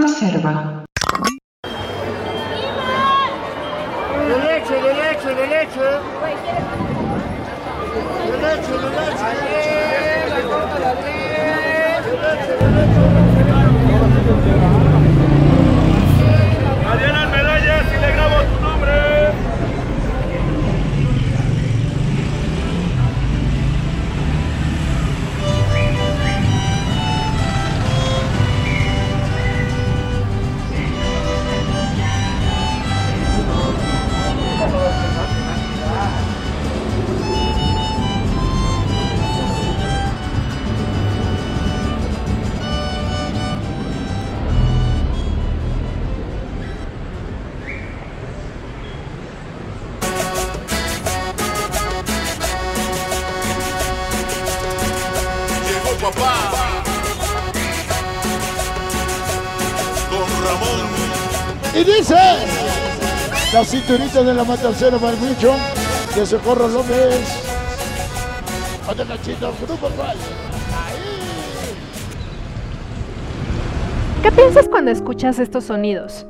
conserva. De leche, de leche, de leche. De leche, de leche. La leche. De leche, de leche. Y dice, la cinturita de la matancera Barbicho, de Socorro López. Otro cachito, grupo. ¿Qué piensas cuando escuchas estos sonidos?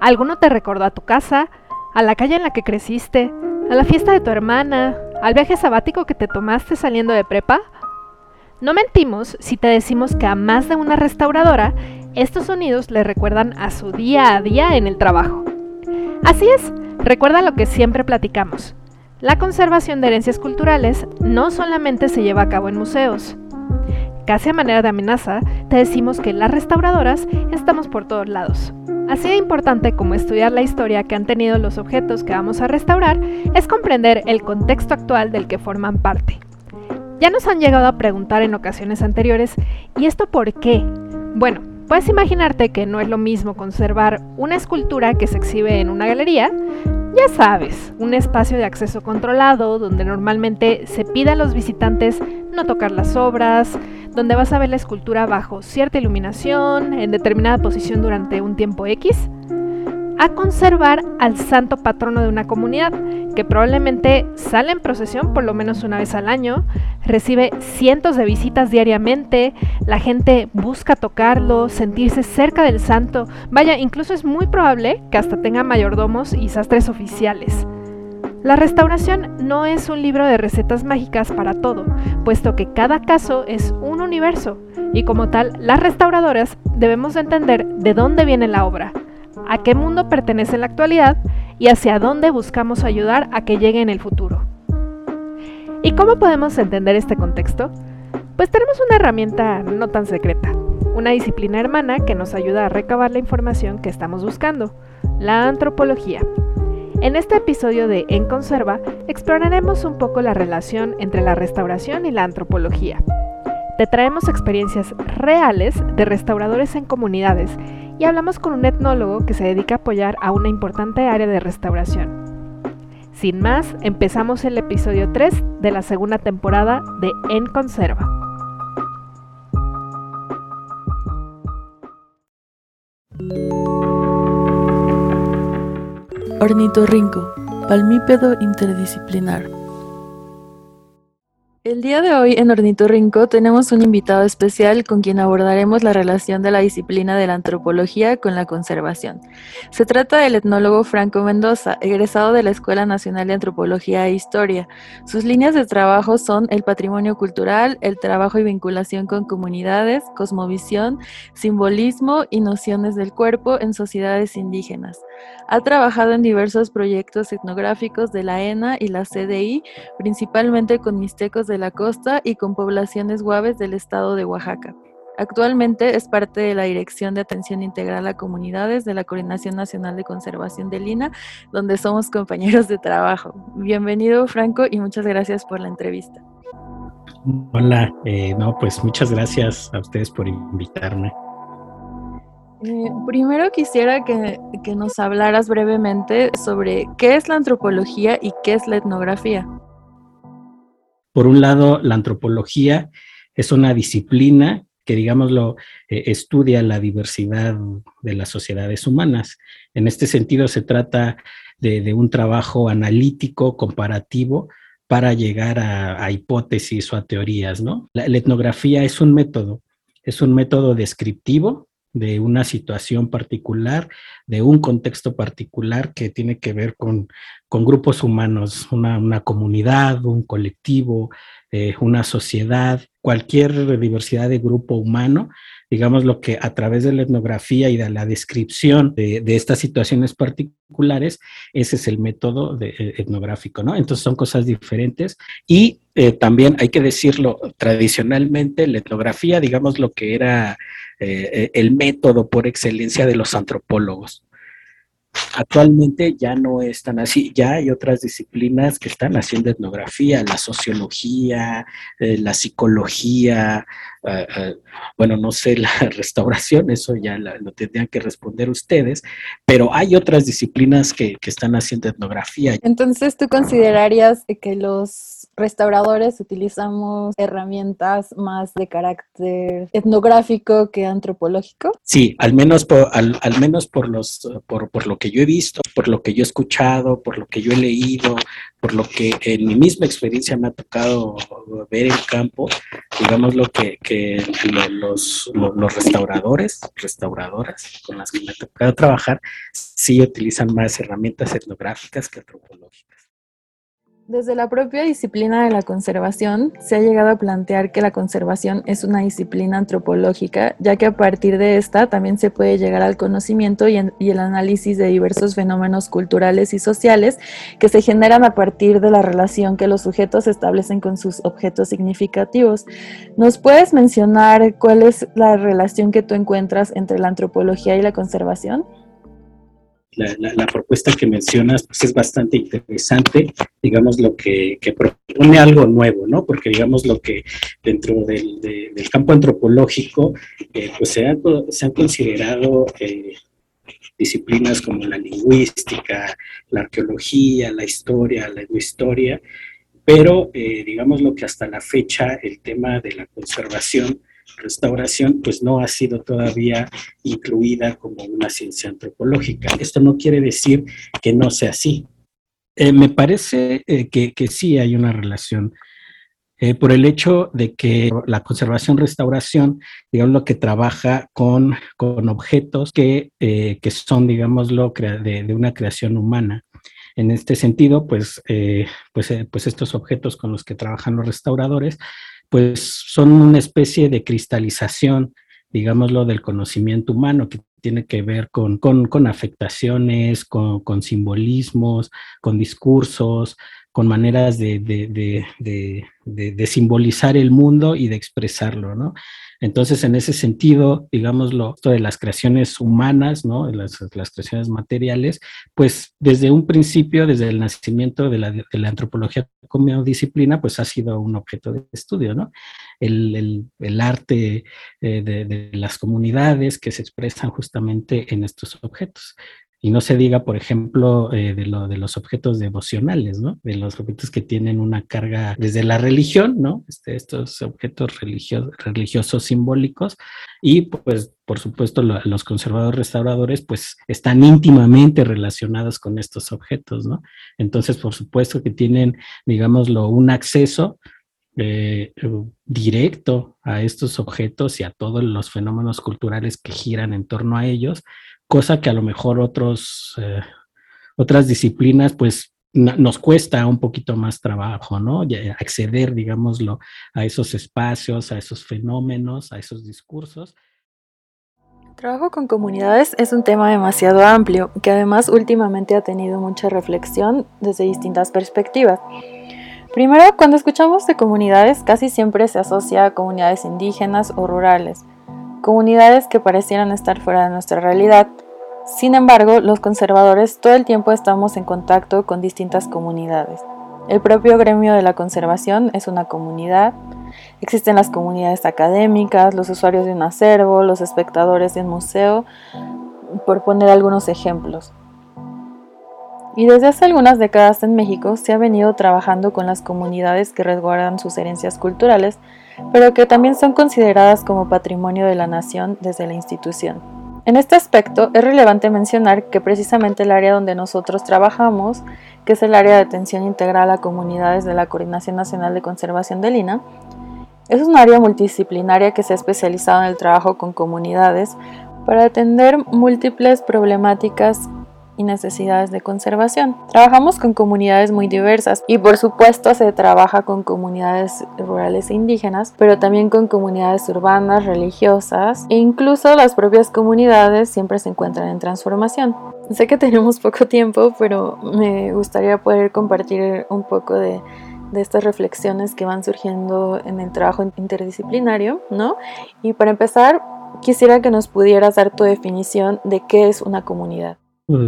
¿Alguno te recordó a tu casa, a la calle en la que creciste, a la fiesta de tu hermana, al viaje sabático que te tomaste saliendo de prepa? No mentimos si te decimos que a más de una restauradora, estos sonidos le recuerdan a su día a día en el trabajo. Así es, recuerda lo que siempre platicamos. La conservación de herencias culturales no solamente se lleva a cabo en museos. Casi a manera de amenaza, te decimos que las restauradoras estamos por todos lados. Así de importante como estudiar la historia que han tenido los objetos que vamos a restaurar es comprender el contexto actual del que forman parte. Ya nos han llegado a preguntar en ocasiones anteriores, ¿y esto por qué? Bueno, puedes imaginarte que no es lo mismo conservar una escultura que se exhibe en una galería, ya sabes, un espacio de acceso controlado donde normalmente se pide a los visitantes no tocar las obras, donde vas a ver la escultura bajo cierta iluminación, en determinada posición durante un tiempo X, a conservar al santo patrono de una comunidad, que probablemente sale en procesión por lo menos una vez al año, recibe cientos de visitas diariamente, la gente busca tocarlo, sentirse cerca del santo, vaya, incluso es muy probable que hasta tenga mayordomos y sastres oficiales. La restauración no es un libro de recetas mágicas para todo, puesto que cada caso es un universo, y como tal, las restauradoras debemos entender de dónde viene la obra, a qué mundo pertenece en la actualidad y hacia dónde buscamos ayudar a que llegue en el futuro. ¿Y cómo podemos entender este contexto? Pues tenemos una herramienta no tan secreta, una disciplina hermana que nos ayuda a recabar la información que estamos buscando, la antropología. En este episodio de En Conserva exploraremos un poco la relación entre la restauración y la antropología. Te traemos experiencias reales de restauradores en comunidades y hablamos con un etnólogo que se dedica a apoyar a una importante área de restauración. Sin más, empezamos el episodio 3 de la segunda temporada de En Conserva. Ornitorrinco, palmípedo interdisciplinar. El día de hoy en Ornitorrinco tenemos un invitado especial con quien abordaremos la relación de la disciplina de la antropología con la conservación. Se trata del etnólogo Franco Mendoza, egresado de la Escuela Nacional de Antropología e Historia. Sus líneas de trabajo son el patrimonio cultural, el trabajo y vinculación con comunidades, cosmovisión, simbolismo y nociones del cuerpo en sociedades indígenas. Ha trabajado en diversos proyectos etnográficos de la ENA y la CDI, principalmente con mixtecos de la costa y con poblaciones guaves del estado de Oaxaca. Actualmente es parte de la Dirección de Atención Integral a Comunidades de la Coordinación Nacional de Conservación de Lina, donde somos compañeros de trabajo. Bienvenido, Franco, y muchas gracias por la entrevista. Hola, eh, no, pues muchas gracias a ustedes por invitarme. Eh, primero quisiera que, que nos hablaras brevemente sobre qué es la antropología y qué es la etnografía. Por un lado, la antropología es una disciplina que, digámoslo, eh, estudia la diversidad de las sociedades humanas. En este sentido, se trata de, un trabajo analítico, comparativo, para llegar a, hipótesis o a teorías, ¿no? La etnografía es un método, es un método descriptivo de una situación particular, de un contexto particular que tiene que ver con, con grupos humanos, una, una, comunidad, un colectivo, eh, una sociedad, cualquier diversidad de grupo humano, digamos lo que a través de la etnografía y de la descripción de, estas situaciones particulares, ese es el método eh, etnográfico, ¿no? Entonces son cosas diferentes y eh, también hay que decirlo, tradicionalmente la etnografía, digamos lo que era eh, el método por excelencia de los antropólogos. Actualmente ya no es tan así, ya hay otras disciplinas que están haciendo etnografía, la sociología, eh, la psicología, uh, uh, bueno, no sé, la restauración, eso ya lo tendrían que responder ustedes, pero hay otras disciplinas que, que están haciendo etnografía. Entonces, ¿tú considerarías que los restauradores utilizamos herramientas más de carácter etnográfico que antropológico? Sí, al menos por, al, menos por, los, por, por, lo que yo he visto, por lo que yo he escuchado, por lo que yo he leído, por lo que en mi misma experiencia me ha tocado ver en campo, digamos lo que, que los, los, los restauradores, restauradoras con las que me ha tocado trabajar, sí utilizan más herramientas etnográficas que antropológicas. Desde la propia disciplina de la conservación se ha llegado a plantear que la conservación es una disciplina antropológica, ya que a partir de esta también se puede llegar al conocimiento y, y, el análisis de diversos fenómenos culturales y sociales que se generan a partir de la relación que los sujetos establecen con sus objetos significativos. ¿Nos puedes mencionar cuál es la relación que tú encuentras entre la antropología y la conservación? La, propuesta que mencionas pues es bastante interesante, digamos lo que, propone algo nuevo, ¿no? Porque digamos lo que dentro del, de, del campo antropológico eh, pues se, han considerado eh, disciplinas como la lingüística, la arqueología, la historia, la historia, pero eh, digamos lo que hasta la fecha el tema de la conservación restauración pues no ha sido todavía incluida como una ciencia antropológica. Esto no quiere decir que no sea así. Eh, me parece eh, que, sí hay una relación eh, por el hecho de que la conservación-restauración, digamos, lo que trabaja con, con objetos que, que son, digámoslo, de, de, una creación humana. En este sentido, pues, pues, pues estos objetos con los que trabajan los restauradores pues son una especie de cristalización, digámoslo, del conocimiento humano que tiene que ver con, con, afectaciones, con, simbolismos, con discursos, con maneras de, de, de, de, simbolizar el mundo y de expresarlo, ¿no? Entonces, en ese sentido, digámoslo, esto de las creaciones humanas, ¿no? Las, las creaciones materiales, pues desde un principio, desde el nacimiento de la, la, antropología como disciplina, pues ha sido un objeto de estudio, ¿no? El, el, arte eh, de las comunidades que se expresan justamente en estos objetos. Y no se diga, por ejemplo, eh, de, de, los objetos devocionales, ¿no? De los objetos que tienen una carga desde la religión, ¿no? Este, estos objetos religio religiosos simbólicos. Y pues, por supuesto, lo, los conservadores restauradores, pues, están íntimamente relacionados con estos objetos, ¿no? Entonces, por supuesto que tienen, digámoslo, un acceso eh, directo a estos objetos y a todos los fenómenos culturales que giran en torno a ellos, cosa que a lo mejor otros, eh, otras disciplinas pues nos cuesta un poquito más trabajo, ¿no? Acceder, digámoslo, a esos espacios, a esos fenómenos, a esos discursos. Trabajo con comunidades es un tema demasiado amplio que además últimamente ha tenido mucha reflexión desde distintas perspectivas. Primero, cuando escuchamos de comunidades casi siempre se asocia a comunidades indígenas o rurales, comunidades que parecieran estar fuera de nuestra realidad. Sin embargo, los conservadores todo el tiempo estamos en contacto con distintas comunidades. El propio gremio de la conservación es una comunidad. Existen las comunidades académicas, los usuarios de un acervo, los espectadores de un museo, por poner algunos ejemplos. Y desde hace algunas décadas en México se ha venido trabajando con las comunidades que resguardan sus herencias culturales pero que también son consideradas como patrimonio de la nación desde la institución. En este aspecto es relevante mencionar que precisamente el área donde nosotros trabajamos, que es el área de atención integral a comunidades de la Coordinación Nacional de Conservación del INA, es un área multidisciplinaria que se ha especializado en el trabajo con comunidades para atender múltiples problemáticas y necesidades de conservación. Trabajamos con comunidades muy diversas y por supuesto se trabaja con comunidades rurales e indígenas, pero también con comunidades urbanas, religiosas e incluso las propias comunidades siempre se encuentran en transformación. Sé que tenemos poco tiempo, pero me gustaría poder compartir un poco de de estas reflexiones que van surgiendo en el trabajo interdisciplinario, ¿no? Y para empezar, quisiera que nos pudieras dar tu definición de qué es una comunidad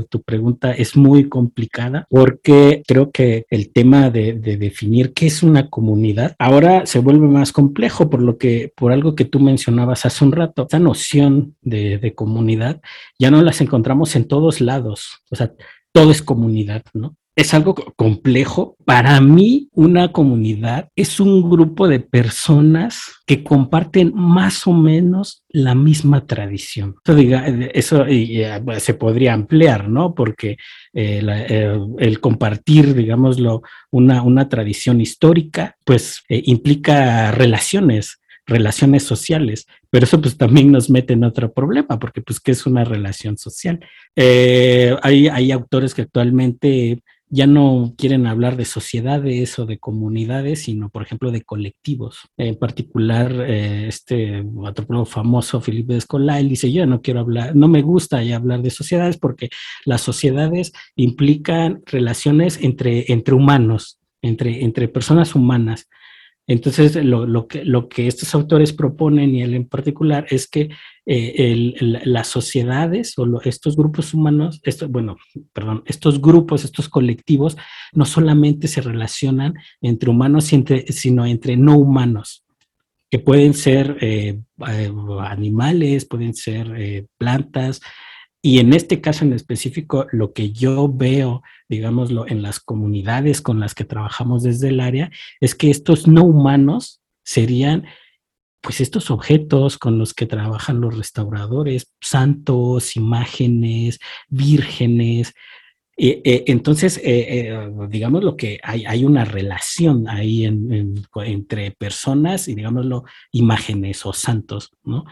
tu pregunta es muy complicada porque creo que el tema de, definir qué es una comunidad ahora se vuelve más complejo por lo que, por algo que tú mencionabas hace un rato. Esta noción de, de comunidad ya no las encontramos en todos lados. O sea, todo es comunidad, ¿no? Es algo complejo. Para mí, una comunidad es un grupo de personas que comparten más o menos la misma tradición. Eso, diga, eso eh, se podría ampliar, ¿no? Porque eh, eh, el compartir, digámoslo, una, una tradición histórica, pues implica relaciones relaciones sociales, pero eso pues también nos mete en otro problema, porque pues qué es una relación social. hay, hay autores que actualmente ya no quieren hablar de sociedades o de comunidades, sino, por ejemplo, de colectivos. En particular, eh, este antropólogo famoso, Felipe Escolá, él dice, yo no quiero hablar, no me gusta hablar de sociedades porque las sociedades implican relaciones entre, entre humanos, entre, entre personas humanas. Entonces, lo, que, lo que estos autores proponen, y él en particular, es que eh, las sociedades o estos grupos humanos, esto, bueno, perdón, estos grupos, estos colectivos, no solamente se relacionan entre humanos, sino entre no humanos, que pueden ser eh, eh, animales, pueden ser plantas, y en este caso en específico, lo que yo veo, digámoslo, en las comunidades con las que trabajamos desde el área, es que estos no humanos serían pues estos objetos con los que trabajan los restauradores, santos, imágenes, vírgenes. Eh, eh, entonces, eh, digamos lo que hay, hay una relación ahí entre personas y, digámoslo, imágenes o santos, ¿no?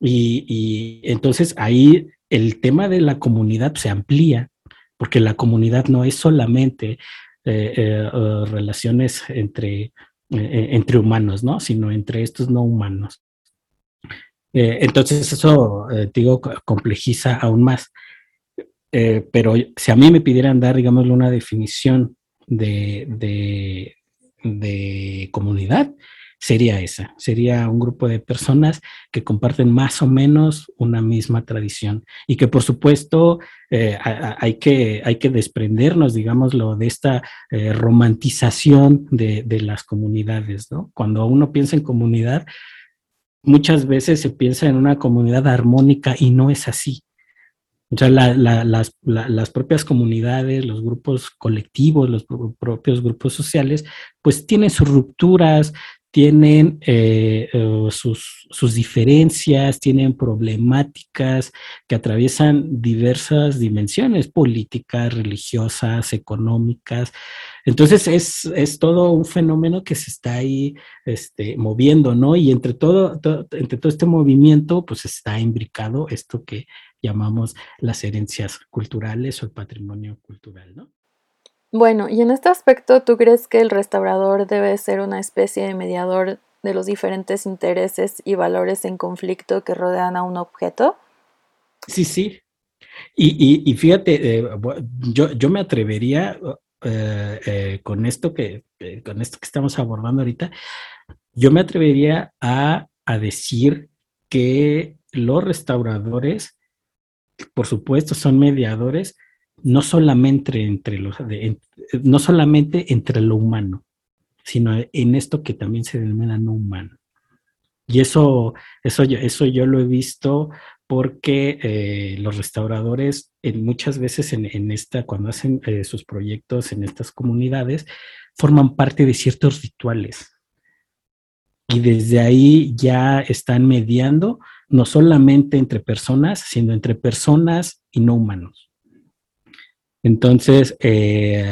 Y, entonces ahí el tema de la comunidad se amplía, porque la comunidad no es solamente relaciones entre, entre humanos, ¿no? Sino entre estos no humanos. entonces eso, digo, complejiza aún más. pero si a mí me pidieran dar, digamos, una definición de, de comunidad, sería esa, sería un grupo de personas que comparten más o menos una misma tradición y que por supuesto eh, hay, que, hay que desprendernos, digámoslo, de esta eh, romantización de, las comunidades, ¿no? Cuando uno piensa en comunidad, muchas veces se piensa en una comunidad armónica y no es así. O sea, las, las, propias comunidades, los grupos colectivos, los propios grupos sociales, pues tienen sus rupturas, tienen eh, eh, sus, diferencias, tienen problemáticas que atraviesan diversas dimensiones políticas, religiosas, económicas. Entonces es, todo un fenómeno que se está ahí este, moviendo, ¿no? Y entre todo, entre todo este movimiento, pues está imbricado esto que llamamos las herencias culturales o el patrimonio cultural, ¿no? Bueno, y en este aspecto, ¿tú crees que el restaurador debe ser una especie de mediador de los diferentes intereses y valores en conflicto que rodean a un objeto? Sí, sí. Y, fíjate, eh, yo, me atrevería eh, eh, con, esto que, con esto que estamos abordando ahorita, yo me atrevería a, a decir que los restauradores, por supuesto, son mediadores, no solamente entre los, no solamente entre lo humano, sino en esto que también se denomina no humano. Y eso, eso, yo, eso yo lo he visto porque eh, los restauradores en, muchas veces en, esta, cuando hacen eh, sus proyectos en estas comunidades, forman parte de ciertos rituales. Y desde ahí ya están mediando no solamente entre personas, sino entre personas y no humanos. Entonces, eh,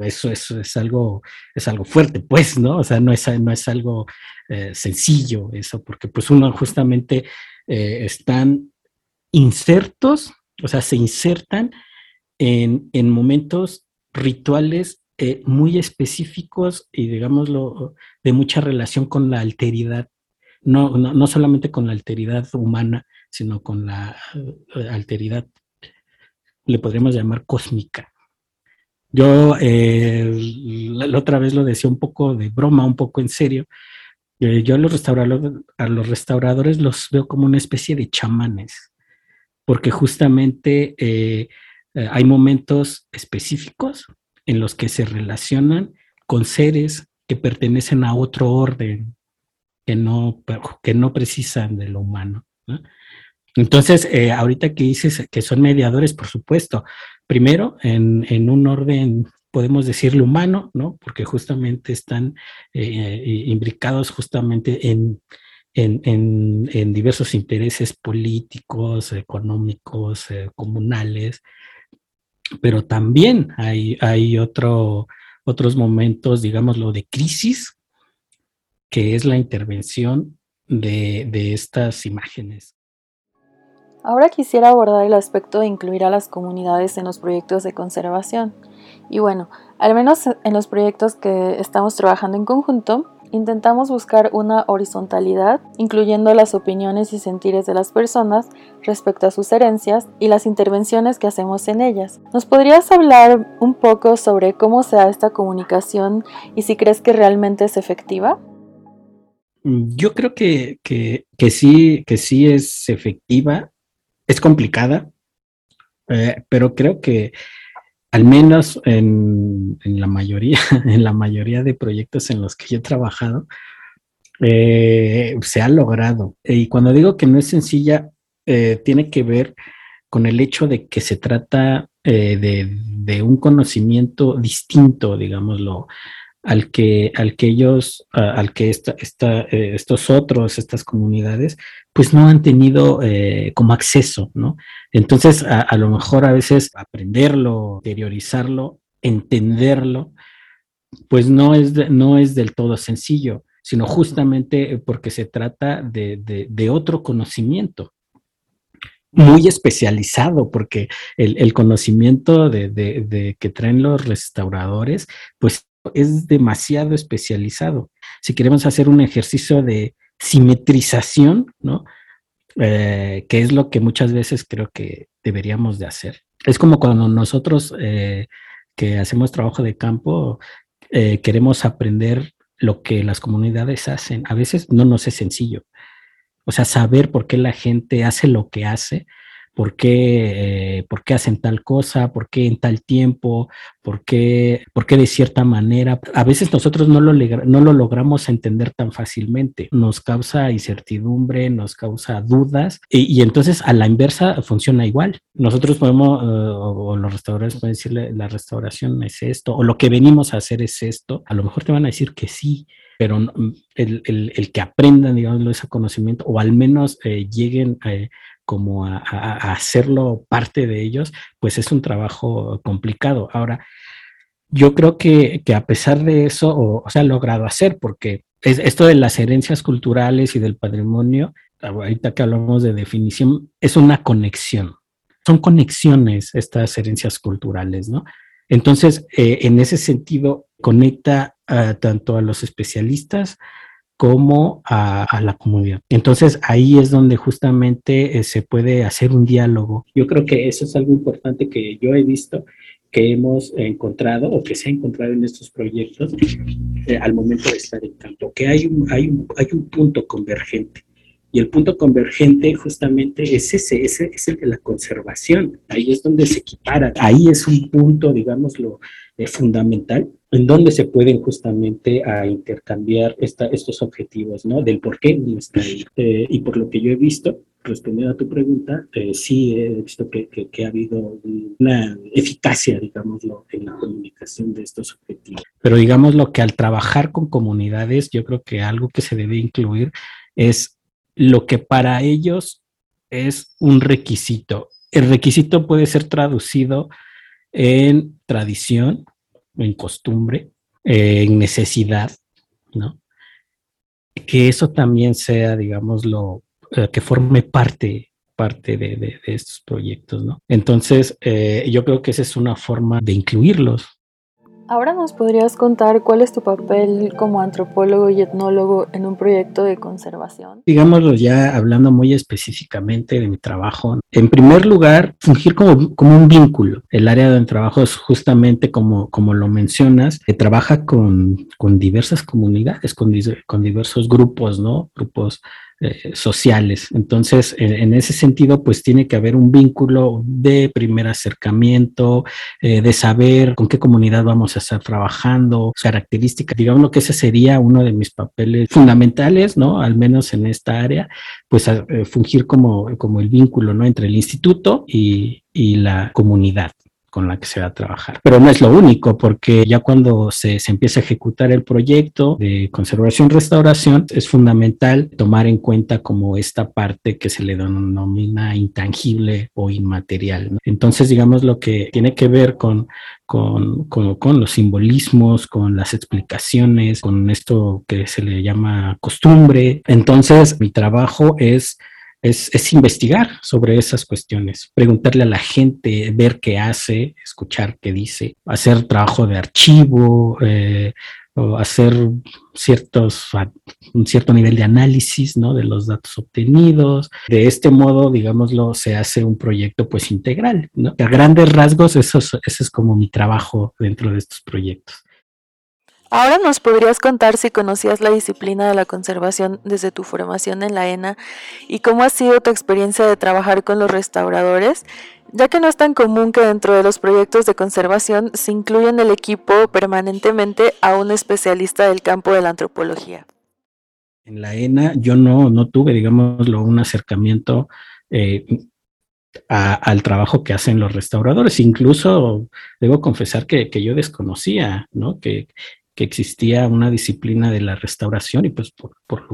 eso, es algo, es algo fuerte, pues, ¿no? O sea, no es, no es algo eh, sencillo eso, porque pues uno justamente eh, están insertos, o sea, se insertan en, en momentos rituales muy específicos y, digámoslo, de mucha relación con la alteridad, no, no, no solamente con la alteridad humana, sino con la alteridad, le podríamos llamar cósmica. Yo eh, la, otra vez lo decía un poco de broma, un poco en serio. yo a los, restauradores, a los restauradores los veo como una especie de chamanes, porque justamente hay momentos específicos en los que se relacionan con seres que pertenecen a otro orden, que no, que no precisan de lo humano. Entonces, eh, ahorita que dices que son mediadores, por supuesto, primero en, un orden, podemos decirlo humano, ¿no? Porque justamente están eh, imbricados justamente en, en, diversos intereses políticos, económicos, eh, comunales, pero también hay, hay otro, otros momentos, digámoslo, de crisis, que es la intervención de, de estas imágenes. Ahora quisiera abordar el aspecto de incluir a las comunidades en los proyectos de conservación. Y bueno, al menos en los proyectos que estamos trabajando en conjunto, intentamos buscar una horizontalidad, incluyendo las opiniones y sentires de las personas respecto a sus herencias y las intervenciones que hacemos en ellas. ¿Nos podrías hablar un poco sobre cómo se da esta comunicación y si crees que realmente es efectiva? Yo creo que, sí, que sí es efectiva, es complicada, eh, pero creo que al menos en, la mayoría, en la mayoría de proyectos en los que yo he trabajado, eh, se ha logrado. Y cuando digo que no es sencilla, eh, tiene que ver con el hecho de que se trata eh, de, un conocimiento distinto, digámoslo, al que, al que ellos, al que esta, estos otros, estas comunidades, pues no han tenido como acceso, ¿no? Entonces, a, lo mejor a veces aprenderlo, interiorizarlo, entenderlo, pues no es, no es del todo sencillo, sino justamente porque se trata de, otro conocimiento muy especializado, porque el, conocimiento de, que traen los restauradores, pues es demasiado especializado. Si queremos hacer un ejercicio de simetrización, ¿no? Eh, que es lo que muchas veces creo que deberíamos de hacer. Es como cuando nosotros eh, que hacemos trabajo de campo eh, queremos aprender lo que las comunidades hacen. A veces no nos es sencillo. O sea, saber por qué la gente hace lo que hace por qué, eh, por qué hacen tal cosa, por qué en tal tiempo, por qué, por qué de cierta manera. A veces nosotros no lo, no lo logramos entender tan fácilmente. Nos causa incertidumbre, nos causa dudas y, entonces a la inversa funciona igual. Nosotros podemos, eh, o, los restauradores pueden decirle, la restauración es esto, o lo que venimos a hacer es esto. A lo mejor te van a decir que sí, pero el, el, el, que aprendan, digamos, ese conocimiento o al menos eh, lleguen como a, hacerlo parte de ellos, pues es un trabajo complicado. Ahora, yo creo que, a pesar de eso, o, se ha logrado hacer, porque es, esto de las herencias culturales y del patrimonio, ahorita que hablamos de definición, es una conexión. Son conexiones estas herencias culturales, ¿no? Entonces, eh, en ese sentido, conecta tanto a los especialistas como a, la comunidad. Entonces ahí es donde justamente eh, se puede hacer un diálogo. Yo creo que eso es algo importante que yo he visto que hemos encontrado o que se ha encontrado en estos proyectos eh, al momento de estar en campo, que hay un, hay, un, hay un punto convergente. Y el punto convergente justamente es ese, ese, es el de la conservación. Ahí es donde se equipara. Ahí es un punto, digámoslo, eh, fundamental en donde se pueden justamente a intercambiar esta, estos objetivos, ¿no? Del por qué no está ahí. Eh, y por lo que yo he visto, respondiendo a tu pregunta, eh, sí he visto que, que, ha habido una eficacia, digámoslo, en la comunicación de estos objetivos. Pero digámoslo que al trabajar con comunidades, yo creo que algo que se debe incluir es lo que para ellos es un requisito. El requisito puede ser traducido en tradición, en costumbre, en necesidad, ¿no? Que eso también sea, digámoslo, eh, que forme parte, parte de, estos proyectos, ¿no? Entonces, eh, yo creo que esa es una forma de incluirlos. Ahora nos podrías contar cuál es tu papel como antropólogo y etnólogo en un proyecto de conservación. Digámoslo ya hablando muy específicamente de mi trabajo. En primer lugar, fungir como, como un vínculo. El área de trabajo es justamente como, como lo mencionas, que trabaja con, con diversas comunidades, con, con diversos grupos, ¿no? Grupos eh, sociales. Entonces, en, ese sentido, pues tiene que haber un vínculo de primer acercamiento, eh, de saber con qué comunidad vamos a estar trabajando, características. Digamos que ese sería uno de mis papeles fundamentales, ¿no? Al menos en esta área, pues eh, fungir como, como el vínculo, ¿no? Entre el instituto y, y la comunidad con la que se va a trabajar. Pero no es lo único, porque ya cuando se, empieza a ejecutar el proyecto de conservación-restauración, es fundamental tomar en cuenta como esta parte que se le denomina intangible o inmaterial. Entonces, digamos, lo que tiene que ver con, con, con, los simbolismos, con las explicaciones, con esto que se le llama costumbre. Entonces, mi trabajo es es, investigar sobre esas cuestiones, preguntarle a la gente, ver qué hace, escuchar qué dice, hacer trabajo de archivo, eh, hacer ciertos, un cierto nivel de análisis ¿no? de los datos obtenidos. De este modo, digámoslo, se hace un proyecto pues integral. A grandes rasgos, eso ese es como mi trabajo dentro de estos proyectos. Ahora nos podrías contar si conocías la disciplina de la conservación desde tu formación en la ENA y cómo ha sido tu experiencia de trabajar con los restauradores, ya que no es tan común que dentro de los proyectos de conservación se incluya en el equipo permanentemente a un especialista del campo de la antropología. En la ENA yo no, no tuve, digámoslo, un acercamiento eh, al trabajo que hacen los restauradores. Incluso debo confesar que, que yo desconocía, ¿no? Que, que existía una disciplina de la restauración y pues por, por,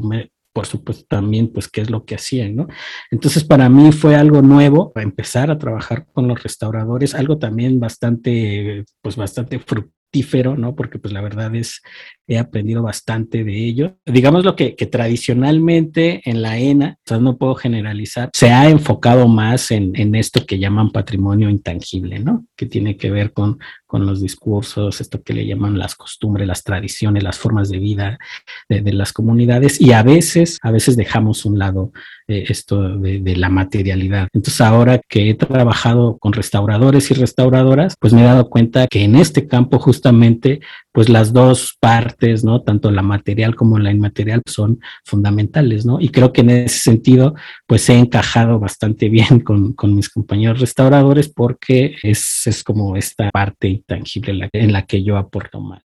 por supuesto también pues qué es lo que hacían, ¿no? Entonces para mí fue algo nuevo empezar a trabajar con los restauradores, algo también bastante pues bastante fructífero, ¿no? Porque pues la verdad es, he aprendido bastante de ello. Digamos lo que, tradicionalmente en la ENA, sea, no puedo generalizar, se ha enfocado más en, esto que llaman patrimonio intangible, ¿no? Que tiene que ver con, con los discursos, esto que le llaman las costumbres, las tradiciones, las formas de vida de, de las comunidades y a veces, a veces dejamos un lado eh, esto de, de, la materialidad. Entonces ahora que he trabajado con restauradores y restauradoras, pues me he dado cuenta que en este campo justamente, pues las dos partes, ¿no? Tanto la material como la inmaterial son fundamentales, ¿no? Y creo que en ese sentido, pues he encajado bastante bien con, con mis compañeros restauradores porque es, es como esta parte tangible en la, que yo aporto más.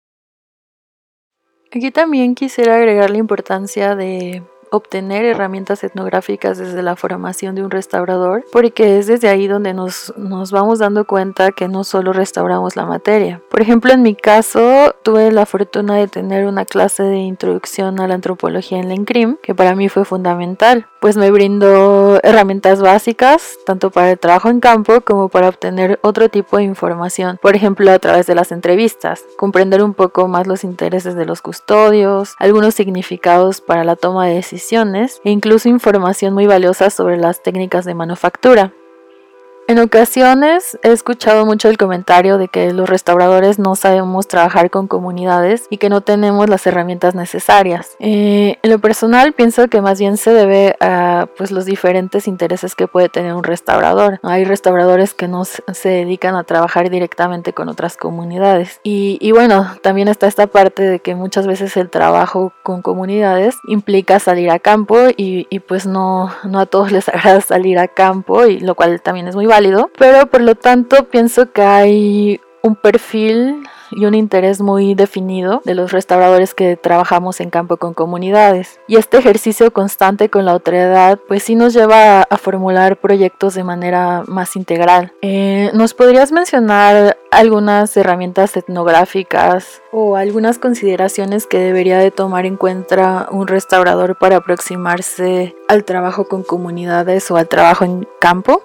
Aquí también quisiera agregar la importancia de obtener herramientas etnográficas desde la formación de un restaurador, porque es desde ahí donde nos, nos vamos dando cuenta que no solo restauramos la materia. Por ejemplo, en mi caso, tuve la fortuna de tener una clase de introducción a la antropología en la INCRIM, que para mí fue fundamental, pues me brindó herramientas básicas, tanto para el trabajo en campo como para obtener otro tipo de información, por ejemplo, a través de las entrevistas, comprender un poco más los intereses de los custodios, algunos significados para la toma de decisiones, e incluso información muy valiosa sobre las técnicas de manufactura. En ocasiones he escuchado mucho el comentario de que los restauradores no sabemos trabajar con comunidades y que no tenemos las herramientas necesarias. Eh, en lo personal pienso que más bien se debe a pues, los diferentes intereses que puede tener un restaurador. Hay restauradores que no se dedican a trabajar directamente con otras comunidades. Y, bueno, también está esta parte de que muchas veces el trabajo con comunidades implica salir a campo y, y pues no, no a todos les agrada salir a campo, y lo cual también es muy válido, pero por lo tanto pienso que hay un perfil y un interés muy definido de los restauradores que trabajamos en campo con comunidades. Y este ejercicio constante con la otredad pues sí nos lleva a, formular proyectos de manera más integral. Eh, ¿Nos podrías mencionar algunas herramientas etnográficas o algunas consideraciones que debería de tomar en cuenta un restaurador para aproximarse al trabajo con comunidades o al trabajo en campo?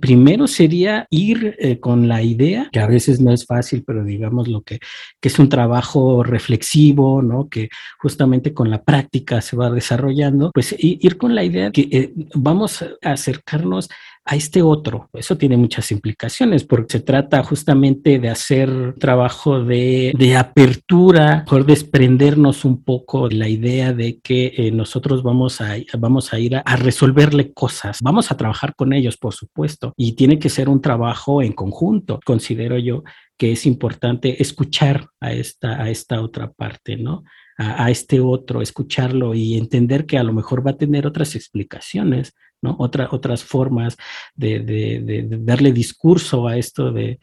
Primero sería ir eh, con la idea, que a veces no es fácil, pero digamos lo que, que es un trabajo reflexivo, ¿no? Que justamente con la práctica se va desarrollando, pues ir con la idea que eh, vamos a acercarnos a este otro. Eso tiene muchas implicaciones porque se trata justamente de hacer trabajo de, de apertura, por desprendernos un poco de la idea de que eh, nosotros vamos a, vamos a ir a, a, resolverle cosas. Vamos a trabajar con ellos, por supuesto, y tiene que ser un trabajo en conjunto. Considero yo que es importante escuchar a esta, a esta otra parte, ¿no? A, a este otro, escucharlo y entender que a lo mejor va a tener otras explicaciones ¿no? Otra, otras formas de, de, de, darle discurso a esto de,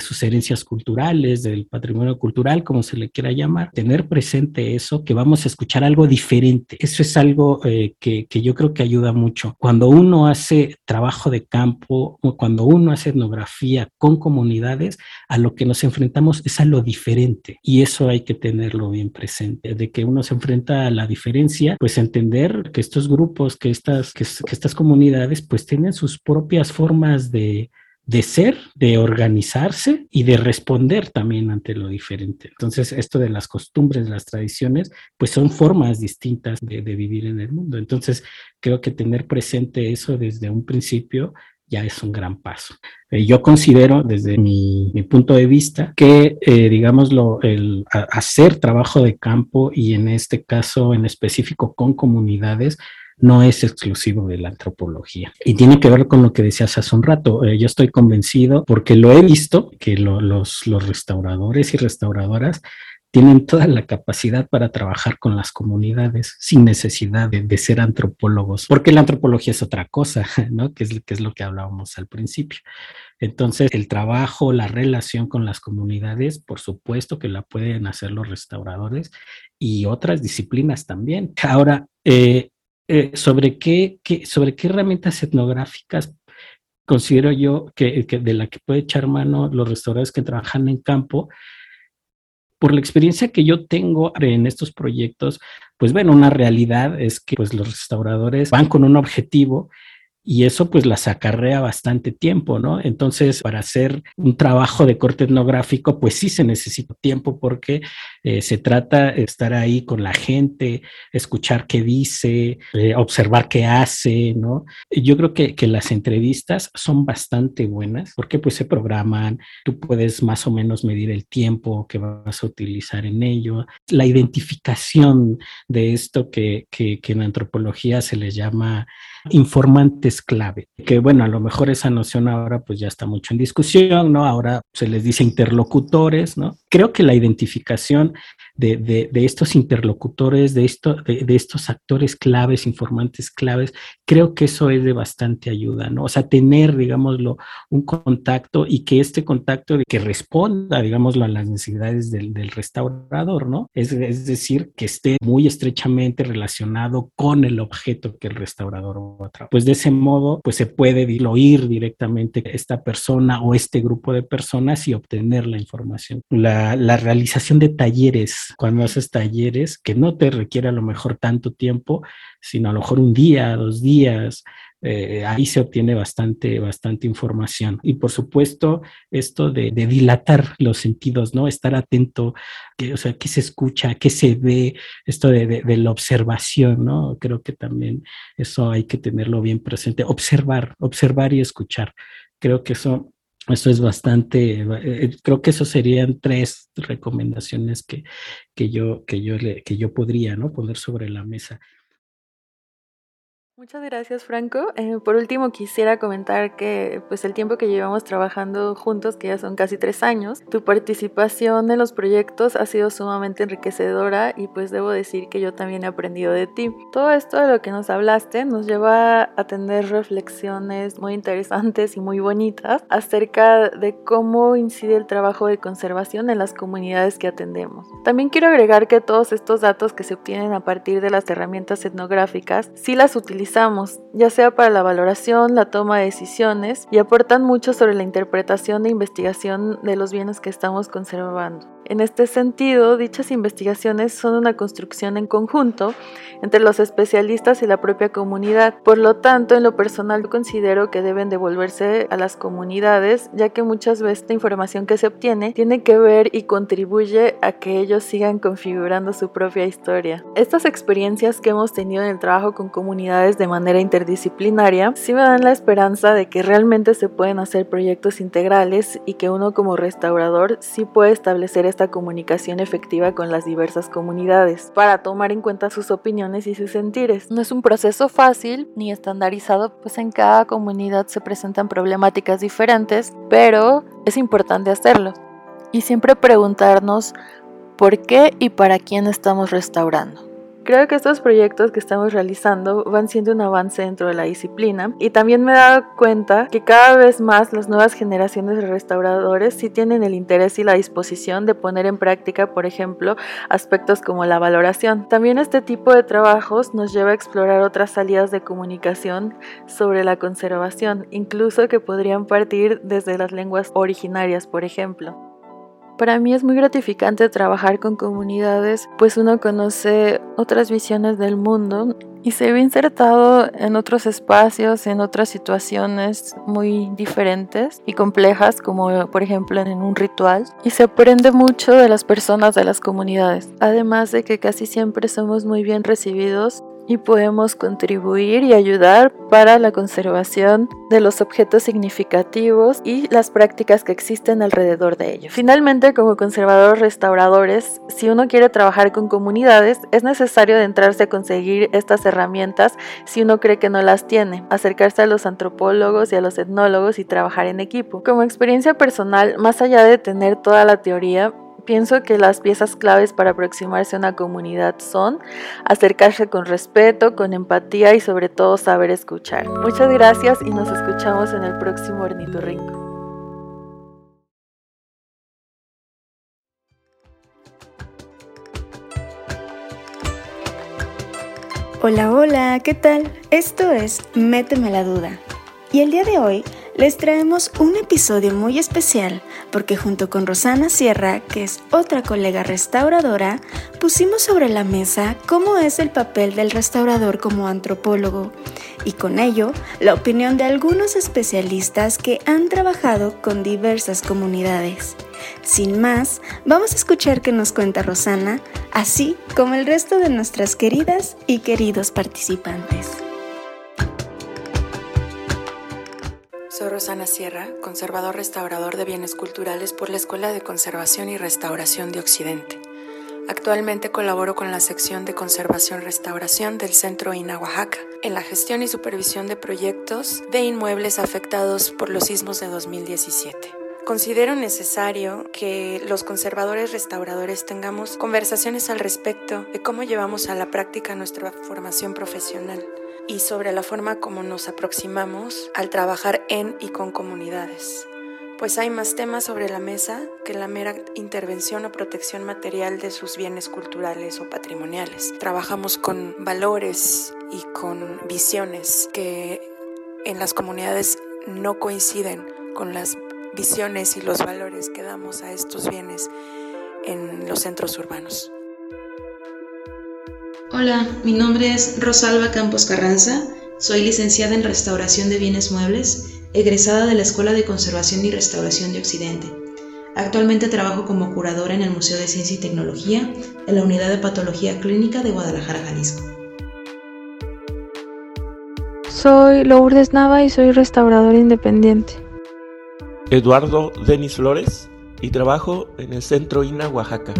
sus herencias culturales, del patrimonio cultural, como se le quiera llamar, tener presente eso, que vamos a escuchar algo diferente. Eso es algo eh, que, que, yo creo que ayuda mucho. Cuando uno hace trabajo de campo, o cuando uno hace etnografía con comunidades, a lo que nos enfrentamos es a lo diferente. Y eso hay que tenerlo bien presente, de que uno se enfrenta a la diferencia, pues entender que estos grupos, que estas, que, que estas comunidades pues tienen sus propias formas de, de ser, de organizarse y de responder también ante lo diferente. Entonces, esto de las costumbres, las tradiciones, pues son formas distintas de, de, vivir en el mundo. Entonces, creo que tener presente eso desde un principio ya es un gran paso. Eh, yo considero, desde mi, mi, punto de vista, que, eh, digámoslo, el hacer trabajo de campo y en este caso en específico con comunidades, no es exclusivo de la antropología. Y tiene que ver con lo que decías hace un rato. Eh, yo estoy convencido, porque lo he visto, que lo, los, los restauradores y restauradoras tienen toda la capacidad para trabajar con las comunidades sin necesidad de, de, ser antropólogos, porque la antropología es otra cosa, ¿no? Que es, que es lo que hablábamos al principio. Entonces, el trabajo, la relación con las comunidades, por supuesto que la pueden hacer los restauradores y otras disciplinas también. Ahora, eh, eh, sobre, qué, sobre qué herramientas etnográficas considero yo que, que, de la que puede echar mano los restauradores que trabajan en campo. Por la experiencia que yo tengo en estos proyectos, pues bueno, una realidad es que pues, los restauradores van con un objetivo y eso pues las acarrea bastante tiempo, ¿no? Entonces, para hacer un trabajo de corte etnográfico, pues sí se necesita tiempo porque eh, se trata de estar ahí con la gente, escuchar qué dice, eh, observar qué hace, ¿no? Yo creo que, que, las entrevistas son bastante buenas porque pues se programan, tú puedes más o menos medir el tiempo que vas a utilizar en ello, la identificación de esto que, que, que en antropología se les llama informantes clave, que bueno, a lo mejor esa noción ahora pues ya está mucho en discusión, ¿no? Ahora se les dice interlocutores, ¿no? Creo que la identificación de, de, estos interlocutores, de, esto, de, de, estos actores claves, informantes claves, creo que eso es de bastante ayuda, ¿no? O sea, tener, digámoslo, un contacto y que este contacto que responda, digámoslo, a las necesidades del, del restaurador, ¿no? Es, es, decir, que esté muy estrechamente relacionado con el objeto que el restaurador va a. Pues de ese modo, pues se puede oír directamente esta persona o este grupo de personas y obtener la información. La, la realización de talleres cuando haces talleres que no te requiere a lo mejor tanto tiempo, sino a lo mejor un día, dos días, eh, ahí se obtiene bastante, bastante información. Y por supuesto, esto de, dilatar los sentidos, ¿no? Estar atento, que, o sea, qué se escucha, qué se ve, esto de, la observación, ¿no? Creo que también eso hay que tenerlo bien presente. Observar, observar y escuchar. Creo que eso eso es bastante, eh, creo que eso serían tres recomendaciones que, que, yo, que, yo, que yo podría ¿no? poner sobre la mesa. Muchas gracias, Franco. Eh, por último, quisiera comentar que pues el tiempo que llevamos trabajando juntos, que ya son casi tres años, tu participación en los proyectos ha sido sumamente enriquecedora y pues debo decir que yo también he aprendido de ti. Todo esto de lo que nos hablaste nos lleva a tener reflexiones muy interesantes y muy bonitas acerca de cómo incide el trabajo de conservación en las comunidades que atendemos. También quiero agregar que todos estos datos que se obtienen a partir de las herramientas etnográficas, sí las utilizamos ya sea para la valoración, la toma de decisiones y aportan mucho sobre la interpretación e investigación de los bienes que estamos conservando. En este sentido, dichas investigaciones son una construcción en conjunto entre los especialistas y la propia comunidad. Por lo tanto, en lo personal considero que deben devolverse a las comunidades, ya que muchas veces la información que se obtiene tiene que ver y contribuye a que ellos sigan configurando su propia historia. Estas experiencias que hemos tenido en el trabajo con comunidades de manera interdisciplinaria sí me dan la esperanza de que realmente se pueden hacer proyectos integrales y que uno como restaurador sí puede establecer comunicación efectiva con las diversas comunidades para tomar en cuenta sus opiniones y sus sentires. No es un proceso fácil ni estandarizado, pues en cada comunidad se presentan problemáticas diferentes, pero es importante hacerlo. Y siempre preguntarnos por qué y para quién estamos restaurando. Creo que estos proyectos que estamos realizando van siendo un avance dentro de la disciplina y también me he dado cuenta que cada vez más las nuevas generaciones de restauradores sí tienen el interés y la disposición de poner en práctica, por ejemplo, aspectos como la valoración. También este tipo de trabajos nos lleva a explorar otras salidas de comunicación sobre la conservación, incluso que podrían partir desde las lenguas originarias, por ejemplo. Para mí es muy gratificante trabajar con comunidades, pues uno conoce otras visiones del mundo y se ve insertado en otros espacios, en otras situaciones muy diferentes y complejas, como por ejemplo en un ritual, y se aprende mucho de las personas de las comunidades, además de que casi siempre somos muy bien recibidos y podemos contribuir y ayudar para la conservación de los objetos significativos y las prácticas que existen alrededor de ellos. Finalmente, como conservadores restauradores, si uno quiere trabajar con comunidades, es necesario adentrarse a conseguir estas herramientas si uno cree que no las tiene, acercarse a los antropólogos y a los etnólogos y trabajar en equipo. Como experiencia personal, más allá de tener toda la teoría, Pienso que las piezas claves para aproximarse a una comunidad son acercarse con respeto, con empatía y sobre todo saber escuchar. Muchas gracias y nos escuchamos en el próximo ornitorrinco. Hola, hola, ¿qué tal? Esto es Méteme la duda. Y el día de hoy les traemos un episodio muy especial porque junto con Rosana Sierra, que es otra colega restauradora, pusimos sobre la mesa cómo es el papel del restaurador como antropólogo y con ello la opinión de algunos especialistas que han trabajado con diversas comunidades. Sin más, vamos a escuchar qué nos cuenta Rosana, así como el resto de nuestras queridas y queridos participantes. Soy Rosana Sierra, conservador restaurador de bienes culturales por la Escuela de Conservación y Restauración de Occidente. Actualmente colaboro con la sección de Conservación Restauración del Centro INA Oaxaca en la gestión y supervisión de proyectos de inmuebles afectados por los sismos de 2017. Considero necesario que los conservadores restauradores tengamos conversaciones al respecto de cómo llevamos a la práctica nuestra formación profesional y sobre la forma como nos aproximamos al trabajar en y con comunidades. Pues hay más temas sobre la mesa que la mera intervención o protección material de sus bienes culturales o patrimoniales. Trabajamos con valores y con visiones que en las comunidades no coinciden con las visiones y los valores que damos a estos bienes en los centros urbanos. Hola, mi nombre es Rosalba Campos Carranza, soy licenciada en Restauración de Bienes Muebles, egresada de la Escuela de Conservación y Restauración de Occidente. Actualmente trabajo como curadora en el Museo de Ciencia y Tecnología en la Unidad de Patología Clínica de Guadalajara, Jalisco. Soy Lourdes Nava y soy restaurador independiente. Eduardo Denis Flores y trabajo en el Centro INA Oaxaca.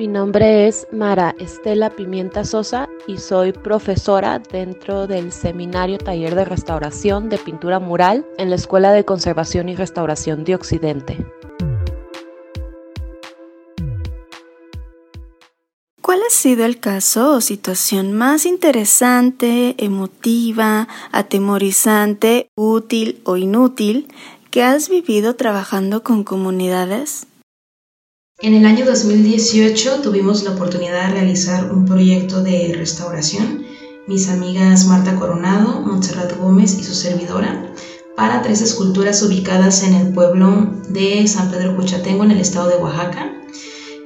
Mi nombre es Mara Estela Pimienta Sosa y soy profesora dentro del Seminario Taller de Restauración de Pintura Mural en la Escuela de Conservación y Restauración de Occidente. ¿Cuál ha sido el caso o situación más interesante, emotiva, atemorizante, útil o inútil que has vivido trabajando con comunidades? En el año 2018 tuvimos la oportunidad de realizar un proyecto de restauración, mis amigas Marta Coronado, Montserrat Gómez y su servidora, para tres esculturas ubicadas en el pueblo de San Pedro Cuchatengo en el estado de Oaxaca.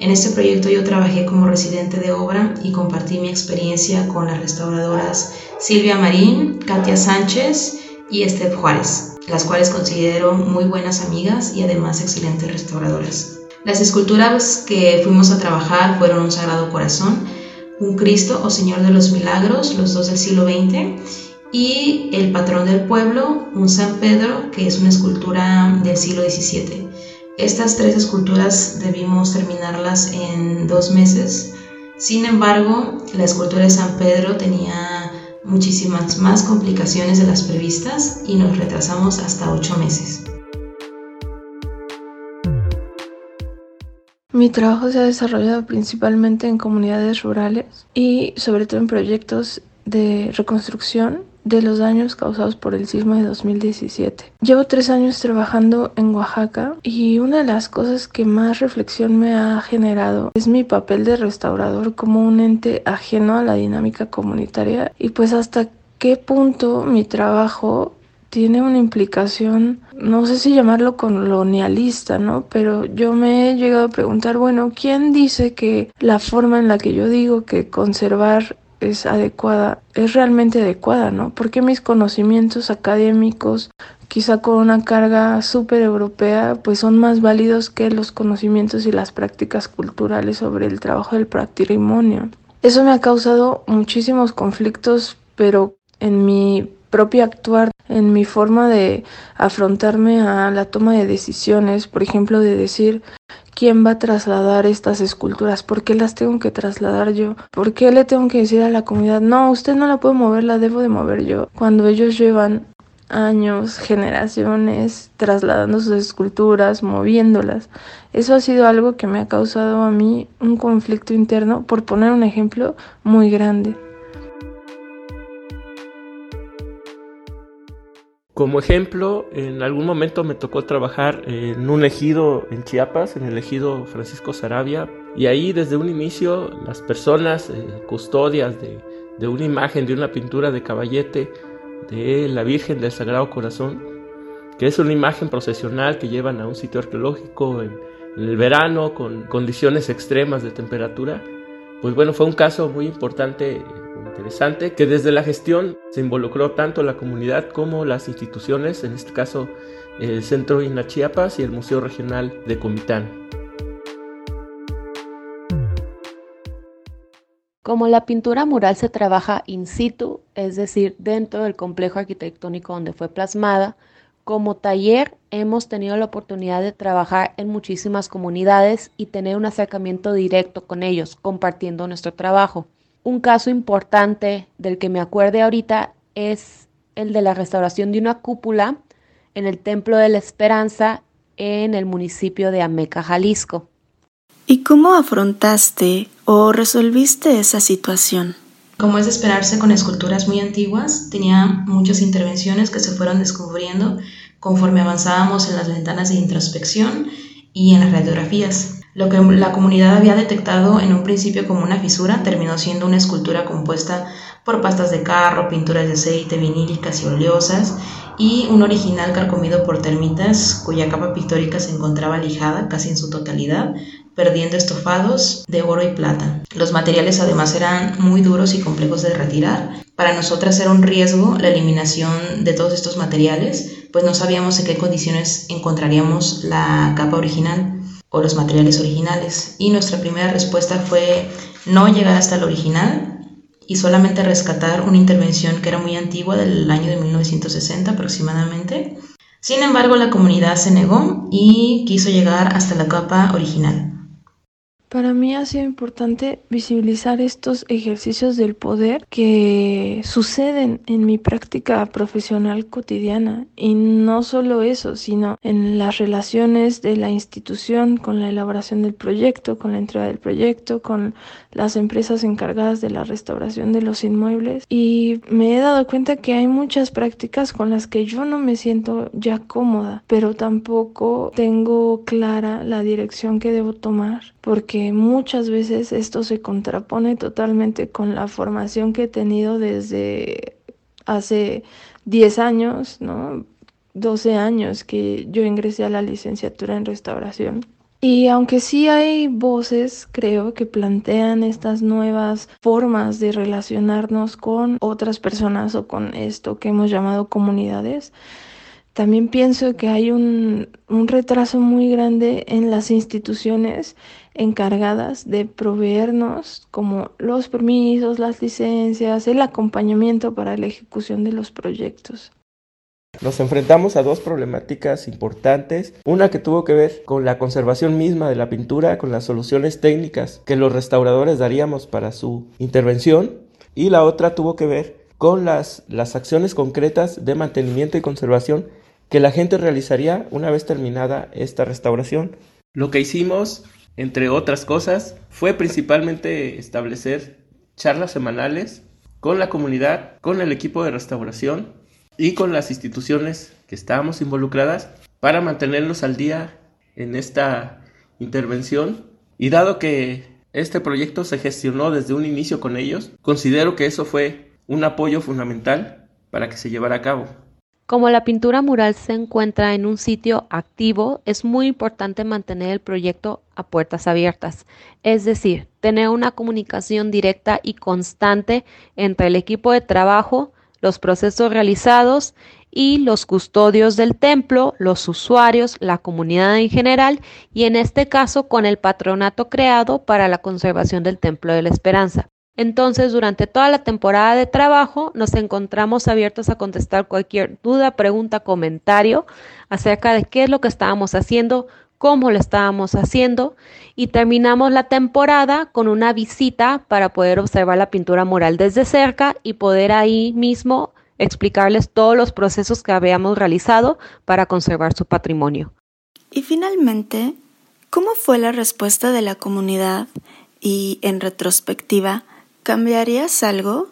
En este proyecto yo trabajé como residente de obra y compartí mi experiencia con las restauradoras Silvia Marín, Katia Sánchez y Estef Juárez, las cuales considero muy buenas amigas y además excelentes restauradoras. Las esculturas que fuimos a trabajar fueron un Sagrado Corazón, un Cristo o Señor de los Milagros, los dos del siglo XX, y el patrón del pueblo, un San Pedro, que es una escultura del siglo XVII. Estas tres esculturas debimos terminarlas en dos meses. Sin embargo, la escultura de San Pedro tenía muchísimas más complicaciones de las previstas y nos retrasamos hasta ocho meses. Mi trabajo se ha desarrollado principalmente en comunidades rurales y sobre todo en proyectos de reconstrucción de los daños causados por el sismo de 2017. Llevo tres años trabajando en Oaxaca y una de las cosas que más reflexión me ha generado es mi papel de restaurador como un ente ajeno a la dinámica comunitaria y pues hasta qué punto mi trabajo tiene una implicación, no sé si llamarlo colonialista, ¿no? Pero yo me he llegado a preguntar, bueno, ¿quién dice que la forma en la que yo digo que conservar es adecuada, es realmente adecuada, ¿no? Porque mis conocimientos académicos, quizá con una carga súper europea, pues son más válidos que los conocimientos y las prácticas culturales sobre el trabajo del patrimonio. Eso me ha causado muchísimos conflictos, pero en mi propio actuar, en mi forma de afrontarme a la toma de decisiones, por ejemplo, de decir quién va a trasladar estas esculturas, por qué las tengo que trasladar yo, por qué le tengo que decir a la comunidad, no, usted no la puede mover, la debo de mover yo, cuando ellos llevan años, generaciones trasladando sus esculturas, moviéndolas. Eso ha sido algo que me ha causado a mí un conflicto interno, por poner un ejemplo muy grande. Como ejemplo, en algún momento me tocó trabajar en un ejido en Chiapas, en el ejido Francisco Sarabia, y ahí desde un inicio las personas eh, custodias de, de, una imagen, de una pintura de caballete de la Virgen del Sagrado Corazón, que es una imagen procesional que llevan a un sitio arqueológico en, en el verano con condiciones extremas de temperatura, pues bueno, fue un caso muy importante interesante que desde la gestión se involucró tanto la comunidad como las instituciones, en este caso el Centro INA Chiapas y el Museo Regional de Comitán. Como la pintura mural se trabaja in situ, es decir, dentro del complejo arquitectónico donde fue plasmada, como taller hemos tenido la oportunidad de trabajar en muchísimas comunidades y tener un acercamiento directo con ellos, compartiendo nuestro trabajo. Un caso importante del que me acuerde ahorita es el de la restauración de una cúpula en el Templo de la Esperanza en el municipio de Ameca, Jalisco. ¿Y cómo afrontaste o resolviste esa situación? Como es de esperarse con esculturas muy antiguas, tenía muchas intervenciones que se fueron descubriendo conforme avanzábamos en las ventanas de introspección y en las radiografías. Lo que la comunidad había detectado en un principio como una fisura terminó siendo una escultura compuesta por pastas de carro, pinturas de aceite, vinílicas y oleosas, y un original carcomido por termitas cuya capa pictórica se encontraba lijada casi en su totalidad, perdiendo estofados de oro y plata. Los materiales además eran muy duros y complejos de retirar. Para nosotras era un riesgo la eliminación de todos estos materiales, pues no sabíamos en qué condiciones encontraríamos la capa original o los materiales originales. Y nuestra primera respuesta fue no llegar hasta el original y solamente rescatar una intervención que era muy antigua del año de 1960 aproximadamente. Sin embargo, la comunidad se negó y quiso llegar hasta la capa original. Para mí ha sido importante visibilizar estos ejercicios del poder que suceden en mi práctica profesional cotidiana. Y no solo eso, sino en las relaciones de la institución con la elaboración del proyecto, con la entrega del proyecto, con las empresas encargadas de la restauración de los inmuebles. Y me he dado cuenta que hay muchas prácticas con las que yo no me siento ya cómoda, pero tampoco tengo clara la dirección que debo tomar porque muchas veces esto se contrapone totalmente con la formación que he tenido desde hace 10 años, ¿no? 12 años que yo ingresé a la licenciatura en restauración. Y aunque sí hay voces, creo, que plantean estas nuevas formas de relacionarnos con otras personas o con esto que hemos llamado comunidades, también pienso que hay un, un retraso muy grande en las instituciones encargadas de proveernos como los permisos, las licencias, el acompañamiento para la ejecución de los proyectos. Nos enfrentamos a dos problemáticas importantes, una que tuvo que ver con la conservación misma de la pintura, con las soluciones técnicas que los restauradores daríamos para su intervención, y la otra tuvo que ver con las, las acciones concretas de mantenimiento y conservación que la gente realizaría una vez terminada esta restauración. Lo que hicimos, entre otras cosas, fue principalmente establecer charlas semanales con la comunidad, con el equipo de restauración y con las instituciones que estábamos involucradas para mantenerlos al día en esta intervención. Y dado que este proyecto se gestionó desde un inicio con ellos, considero que eso fue un apoyo fundamental para que se llevara a cabo. Como la pintura mural se encuentra en un sitio activo, es muy importante mantener el proyecto a puertas abiertas, es decir, tener una comunicación directa y constante entre el equipo de trabajo, los procesos realizados y los custodios del templo, los usuarios, la comunidad en general y en este caso con el patronato creado para la conservación del Templo de la Esperanza. Entonces, durante toda la temporada de trabajo, nos encontramos abiertos a contestar cualquier duda, pregunta, comentario acerca de qué es lo que estábamos haciendo, cómo lo estábamos haciendo y terminamos la temporada con una visita para poder observar la pintura mural desde cerca y poder ahí mismo explicarles todos los procesos que habíamos realizado para conservar su patrimonio. Y finalmente, ¿cómo fue la respuesta de la comunidad y en retrospectiva, ¿cambiarías algo?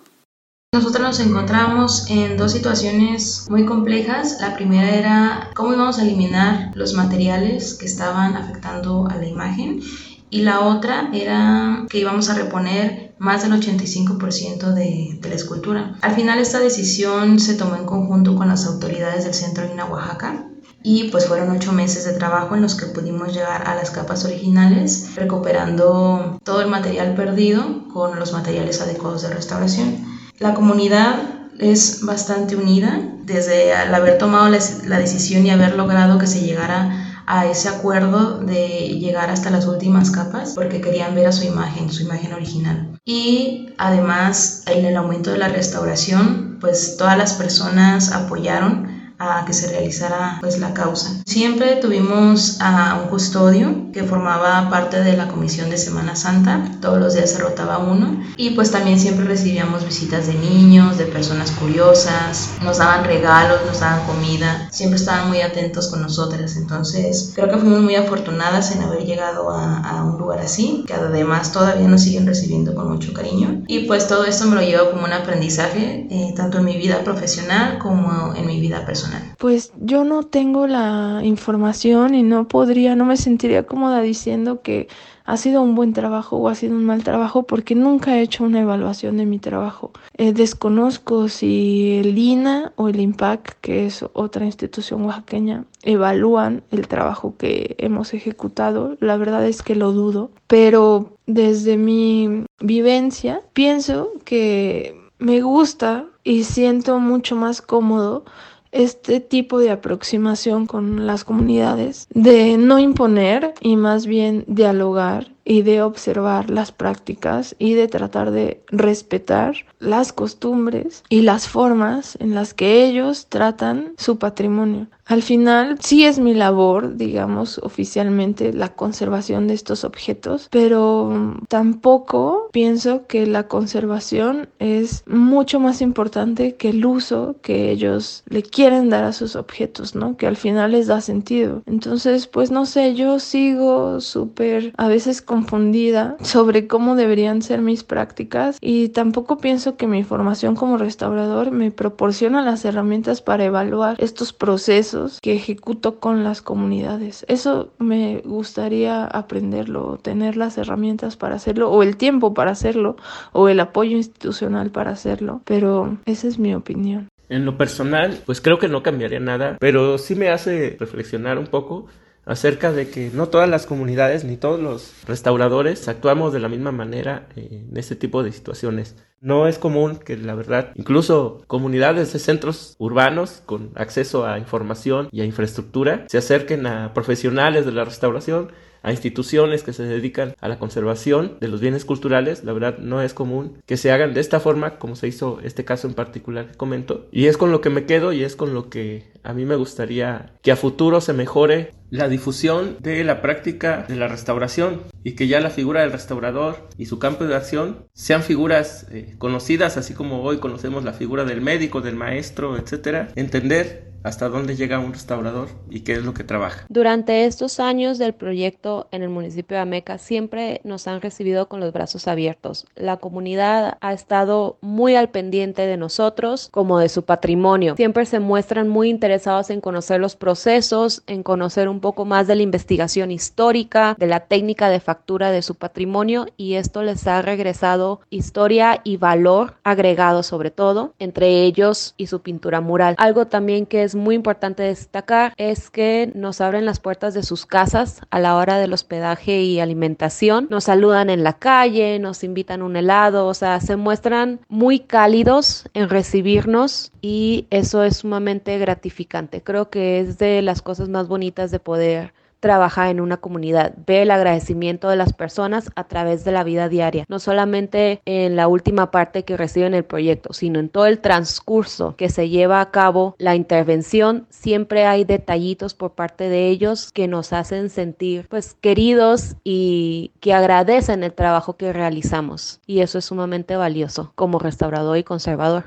Nosotros nos encontramos en dos situaciones muy complejas. La primera era cómo íbamos a eliminar los materiales que estaban afectando a la imagen y la otra era que íbamos a reponer más del 85% de, de, la escultura. Al final esta decisión se tomó en conjunto con las autoridades del centro de Oaxaca y pues fueron ocho meses de trabajo en los que pudimos llegar a las capas originales recuperando todo el material perdido con los materiales adecuados de restauración. La comunidad es bastante unida desde el haber tomado la decisión y haber logrado que se llegara a ese acuerdo de llegar hasta las últimas capas porque querían ver a su imagen, su imagen original. Y además en el aumento de la restauración, pues todas las personas apoyaron a que se realizara pues la causa. Siempre tuvimos a un custodio que formaba parte de la comisión de Semana Santa, todos los días se rotaba uno. Y pues también siempre recibíamos visitas de niños, de personas curiosas, nos daban regalos, nos daban comida, siempre estaban muy atentos con nosotras, entonces creo que fuimos muy afortunadas en haber llegado a, un lugar así, que además todavía nos siguen recibiendo con mucho cariño. Y pues todo esto me lo llevo como un aprendizaje, eh, tanto en mi vida profesional como en mi vida personal. Pues yo no tengo la información y no podría, no me sentiría cómoda diciendo que ha sido un buen trabajo o ha sido un mal trabajo porque nunca he hecho una evaluación de mi trabajo. Eh, desconozco si el INA o el IMPAC, que es otra institución oaxaqueña, evalúan el trabajo que hemos ejecutado. La verdad es que lo dudo, pero desde mi vivencia pienso que me gusta y siento mucho más cómodo este tipo de aproximación con las comunidades, de no imponer y más bien dialogar y de observar las prácticas y de tratar de respetar las costumbres y las formas en las que ellos tratan su patrimonio. Al final, sí es mi labor, digamos, oficialmente la conservación de estos objetos, pero tampoco pienso que la conservación es mucho más importante que el uso que ellos le quieren dar a sus objetos, ¿no? Que al final les da sentido. Entonces, pues no sé, yo sigo súper a veces confundida sobre cómo deberían ser mis prácticas y tampoco pienso que mi formación como restaurador me proporciona las herramientas para evaluar estos procesos que ejecuto con las comunidades. Eso me gustaría aprenderlo, tener las herramientas para hacerlo o el tiempo para hacerlo o el apoyo institucional para hacerlo, pero esa es mi opinión. En lo personal, pues creo que no cambiaría nada, pero sí me hace reflexionar un poco acerca de que no todas las comunidades ni todos los restauradores actuamos de la misma manera en este tipo de situaciones. No es común que la verdad, incluso comunidades de centros urbanos con acceso a información y a infraestructura se acerquen a profesionales de la restauración a instituciones que se dedican a la conservación de los bienes culturales, la verdad no es común que se hagan de esta forma como se hizo este caso en particular que comento. Y es con lo que me quedo y es con lo que a mí me gustaría que a futuro se mejore la difusión de la práctica de la restauración y que ya la figura del restaurador y su campo de acción sean figuras eh, conocidas, así como hoy conocemos la figura del médico, del maestro, etcétera. Entender hasta dónde llega un restaurador y qué es lo que trabaja. Durante estos años del proyecto en el municipio de Ameca siempre nos han recibido con los brazos abiertos. La comunidad ha estado muy al pendiente de nosotros como de su patrimonio. Siempre se muestran muy interesados en conocer los procesos, en conocer un poco más de la investigación histórica, de la técnica de factura de su patrimonio y esto les ha regresado historia y valor agregado sobre todo, entre ellos y su pintura mural. Algo también que es muy importante destacar es que nos abren las puertas de sus casas a la hora del hospedaje y alimentación. Nos saludan en la calle, nos invitan un helado, o sea, se muestran muy cálidos en recibirnos y eso es sumamente gratificante. Creo que es de las cosas más bonitas de poder trabaja en una comunidad, ve el agradecimiento de las personas a través de la vida diaria, no solamente en la última parte que reciben el proyecto, sino en todo el transcurso que se lleva a cabo la intervención, siempre hay detallitos por parte de ellos que nos hacen sentir pues queridos y que agradecen el trabajo que realizamos y eso es sumamente valioso como restaurador y conservador.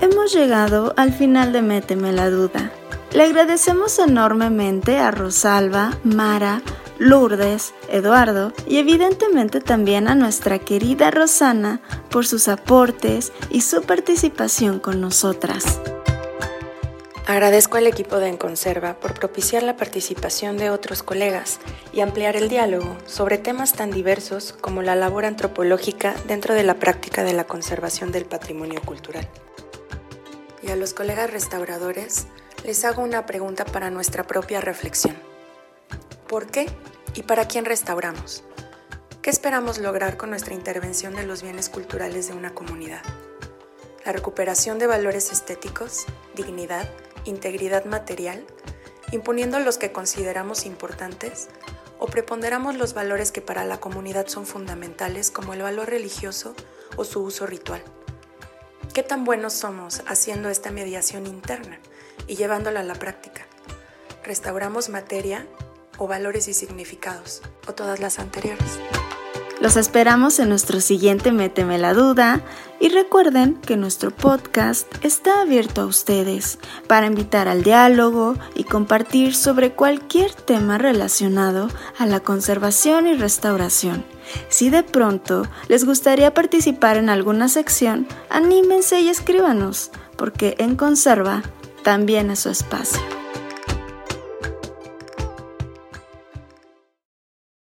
Hemos llegado al final de Méteme la duda. Le agradecemos enormemente a Rosalba, Mara, Lourdes, Eduardo y evidentemente también a nuestra querida Rosana por sus aportes y su participación con nosotras. Agradezco al equipo de Enconserva por propiciar la participación de otros colegas y ampliar el diálogo sobre temas tan diversos como la labor antropológica dentro de la práctica de la conservación del patrimonio cultural. Y a los colegas restauradores, les hago una pregunta para nuestra propia reflexión. ¿Por qué y para quién restauramos? ¿Qué esperamos lograr con nuestra intervención de los bienes culturales de una comunidad? ¿La recuperación de valores estéticos, dignidad, integridad material, imponiendo los que consideramos importantes? ¿O preponderamos los valores que para la comunidad son fundamentales como el valor religioso o su uso ritual? ¿Qué tan buenos somos haciendo esta mediación interna? Y llevándola a la práctica. Restauramos materia o valores y significados, o todas las anteriores. Los esperamos en nuestro siguiente Méteme la Duda y recuerden que nuestro podcast está abierto a ustedes para invitar al diálogo y compartir sobre cualquier tema relacionado a la conservación y restauración. Si de pronto les gustaría participar en alguna sección, anímense y escríbanos, porque en Conserva también a su espacio.